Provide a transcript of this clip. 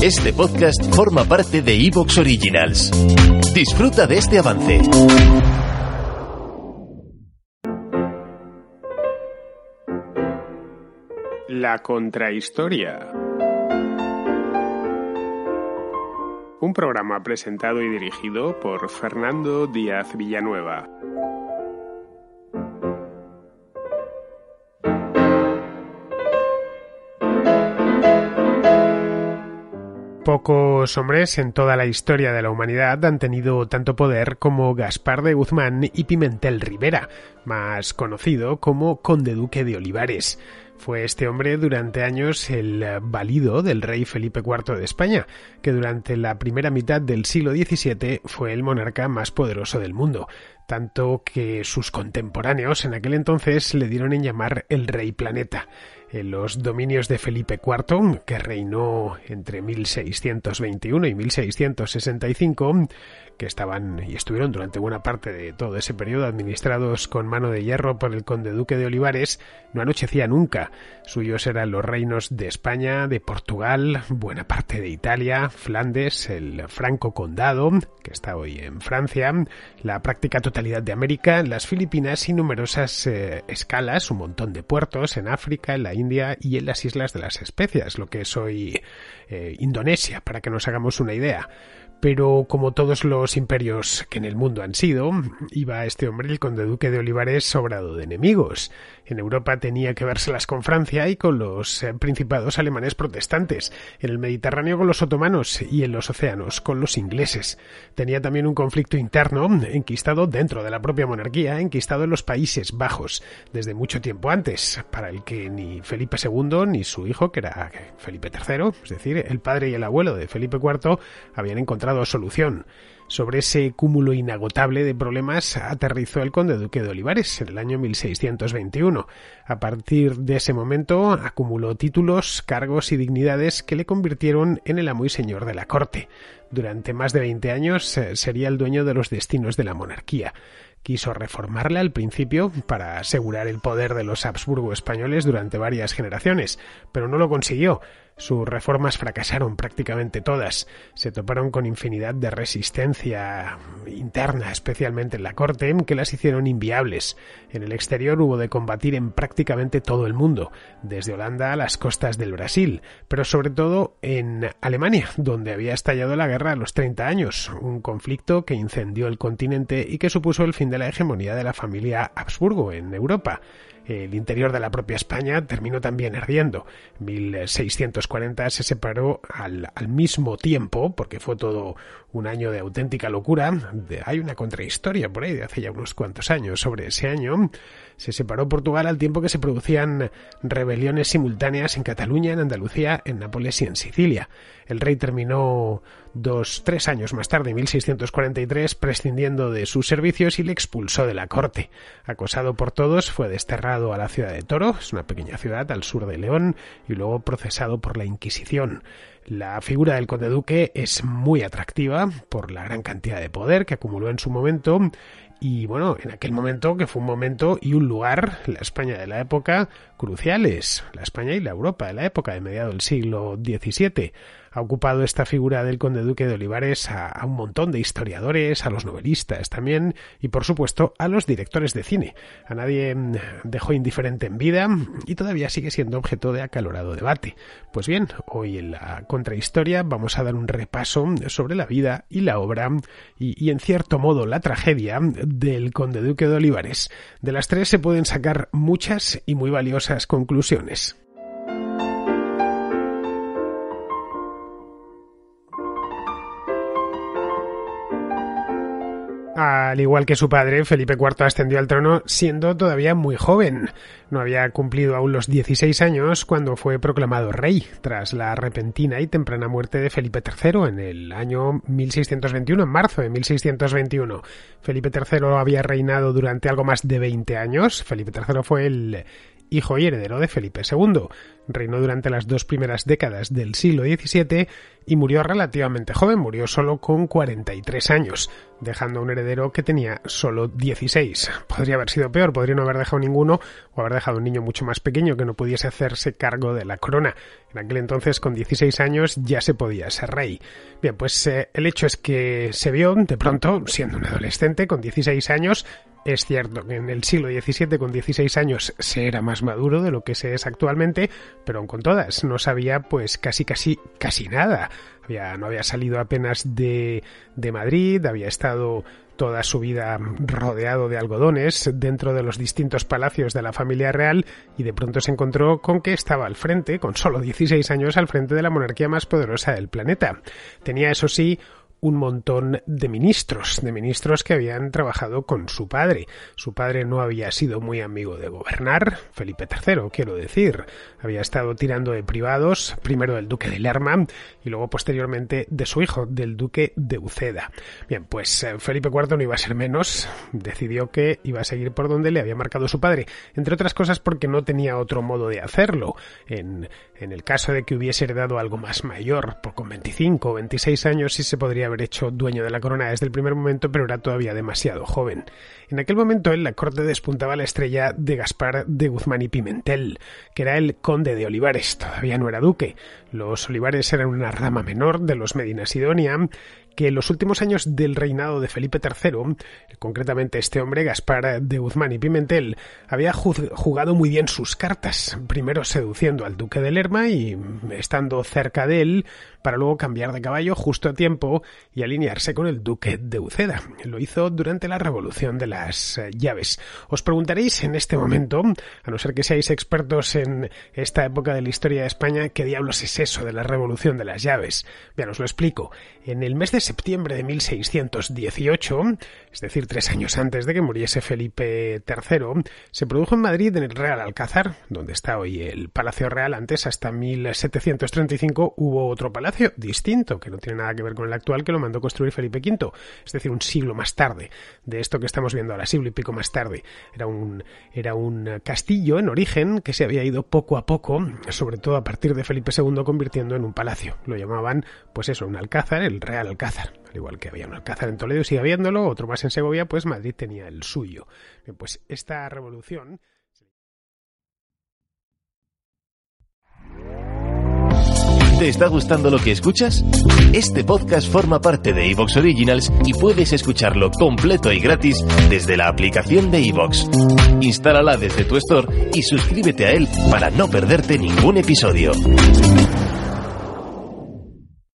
Este podcast forma parte de Evox Originals. Disfruta de este avance. La contrahistoria. Un programa presentado y dirigido por Fernando Díaz Villanueva. Pocos hombres en toda la historia de la humanidad han tenido tanto poder como Gaspar de Guzmán y Pimentel Rivera, más conocido como Conde Duque de Olivares. Fue este hombre durante años el valido del rey Felipe IV de España, que durante la primera mitad del siglo XVII fue el monarca más poderoso del mundo, tanto que sus contemporáneos en aquel entonces le dieron en llamar el rey planeta en los dominios de Felipe IV, que reinó entre 1621 y 1665, que estaban y estuvieron durante buena parte de todo ese periodo administrados con mano de hierro por el conde duque de Olivares, no anochecía nunca. Suyos eran los reinos de España, de Portugal, buena parte de Italia, Flandes, el Franco Condado, que está hoy en Francia, la práctica totalidad de América, las Filipinas y numerosas eh, escalas, un montón de puertos en África, en la India y en las Islas de las Especias, lo que es hoy eh, Indonesia, para que nos hagamos una idea pero como todos los imperios que en el mundo han sido, iba este hombre, el conde duque de Olivares, sobrado de enemigos. En Europa tenía que vérselas con Francia y con los eh, principados alemanes protestantes, en el Mediterráneo con los otomanos y en los océanos con los ingleses. Tenía también un conflicto interno enquistado dentro de la propia monarquía, enquistado en los Países Bajos, desde mucho tiempo antes, para el que ni Felipe II ni su hijo, que era Felipe III, es decir, el padre y el abuelo de Felipe IV, habían encontrado solución. Sobre ese cúmulo inagotable de problemas aterrizó el conde duque de Olivares en el año 1621. A partir de ese momento acumuló títulos, cargos y dignidades que le convirtieron en el amo y señor de la corte. Durante más de veinte años eh, sería el dueño de los destinos de la monarquía quiso reformarla al principio para asegurar el poder de los Habsburgo españoles durante varias generaciones, pero no lo consiguió. Sus reformas fracasaron prácticamente todas. Se toparon con infinidad de resistencia interna, especialmente en la corte, que las hicieron inviables. En el exterior hubo de combatir en prácticamente todo el mundo, desde Holanda a las costas del Brasil, pero sobre todo en Alemania, donde había estallado la guerra a los 30 años, un conflicto que incendió el continente y que supuso el fin de la hegemonía de la familia Habsburgo en Europa el interior de la propia España terminó también ardiendo. 1640 se separó al, al, mismo tiempo, porque fue todo un año de auténtica locura. hay una contrahistoria por ahí de hace ya unos cuantos años sobre ese año. Se separó Portugal al tiempo que se producían rebeliones simultáneas en Cataluña, en Andalucía, en Nápoles y en Sicilia. El rey terminó dos, tres años más tarde, en 1643, prescindiendo de sus servicios y le expulsó de la corte. Acosado por todos, fue desterrado a la ciudad de Toro, es una pequeña ciudad al sur de León, y luego procesado por la Inquisición. La figura del conde duque es muy atractiva por la gran cantidad de poder que acumuló en su momento y bueno, en aquel momento, que fue un momento y un lugar, la España de la época, cruciales, la España y la Europa de la época, de mediado del siglo XVII ha ocupado esta figura del conde duque de Olivares a, un montón de historiadores, a los novelistas también y por supuesto a los directores de cine. A nadie mm, dejó indiferente en vida y todavía sigue siendo objeto de acalorado debate. Pues bien, hoy en la contrahistoria vamos a dar un repaso sobre la vida y la obra y, y en cierto modo la tragedia del conde duque de Olivares. De las tres se pueden sacar muchas y muy valiosas conclusiones. Al igual que su padre, Felipe IV ascendió al trono siendo todavía muy joven. No había cumplido aún los 16 años cuando fue proclamado rey, tras la repentina y temprana muerte de Felipe III en el año 1621, en marzo de 1621. Felipe III había reinado durante algo más de 20 años. Felipe III fue el hijo y heredero de Felipe II. Reinó durante las dos primeras décadas del siglo XVII y murió relativamente joven, murió solo con 43 años, dejando a un heredero que tenía solo 16. Podría haber sido peor, podría no haber dejado ninguno o haber dejado un niño mucho más pequeño que no pudiese hacerse cargo de la corona. En aquel entonces, con 16 años, ya se podía ser rey. Bien, pues eh, el hecho es que se vio de pronto, siendo un adolescente, con 16 años, es cierto que en el siglo XVII con 16 años se era más maduro de lo que se es actualmente, pero aun con todas no sabía pues casi casi casi nada. Había, no había salido apenas de, de Madrid, había estado toda su vida rodeado de algodones dentro de los distintos palacios de la familia real y de pronto se encontró con que estaba al frente, con solo 16 años al frente de la monarquía más poderosa del planeta. Tenía, eso sí, un montón de ministros, de ministros que habían trabajado con su padre. Su padre no había sido muy amigo de gobernar, Felipe III, quiero decir. Había estado tirando de privados, primero del duque de Lerma y luego posteriormente de su hijo, del duque de Uceda. Bien, pues eh, Felipe IV no iba a ser menos, decidió que iba a seguir por donde le había marcado su padre, entre otras cosas porque no tenía otro modo de hacerlo. En, en el caso de que hubiese heredado algo más mayor, por con 25 o 26 años sí se podría haber hecho dueño de la corona desde el primer momento, pero era todavía demasiado joven. En aquel momento en la corte despuntaba la estrella de Gaspar de Guzmán y Pimentel, que era el conde de Olivares, todavía no era duque. Los Olivares eran una rama menor de los Medina Sidonia, que en los últimos años del reinado de Felipe III, concretamente este hombre, Gaspar de Guzmán y Pimentel, había jugado muy bien sus cartas, primero seduciendo al duque de Lerma y estando cerca de él, para luego cambiar de caballo justo a tiempo y alinearse con el duque de Uceda. Lo hizo durante la revolución de las eh, llaves. Os preguntaréis en este momento, a no ser que seáis expertos en esta época de la historia de España, ¿qué diablos es eso de la revolución de las llaves? Bien, os lo explico. En el mes de septiembre de 1618, es decir, tres años antes de que muriese Felipe III, se produjo en Madrid, en el Real Alcázar, donde está hoy el Palacio Real. Antes, hasta 1735, hubo otro palacio distinto, que no tiene nada que ver con el actual, que lo mandó construir Felipe V, es decir, un siglo más tarde de esto que estamos viendo ahora, siglo y pico más tarde. Era un, era un castillo en origen que se había ido poco a poco, sobre todo a partir de Felipe II, convirtiendo en un palacio. Lo llamaban, pues eso, un alcázar, el Real Al igual que había un alcázar en Toledo y sigue habiéndolo, otro más en Segovia, pues Madrid tenía el suyo. Pues esta revolución ¿Te está gustando lo que escuchas? Este podcast forma parte de Evox Originals y puedes escucharlo completo y gratis desde la aplicación de Evox. Instálala desde tu store y suscríbete a él para no perderte ningún episodio.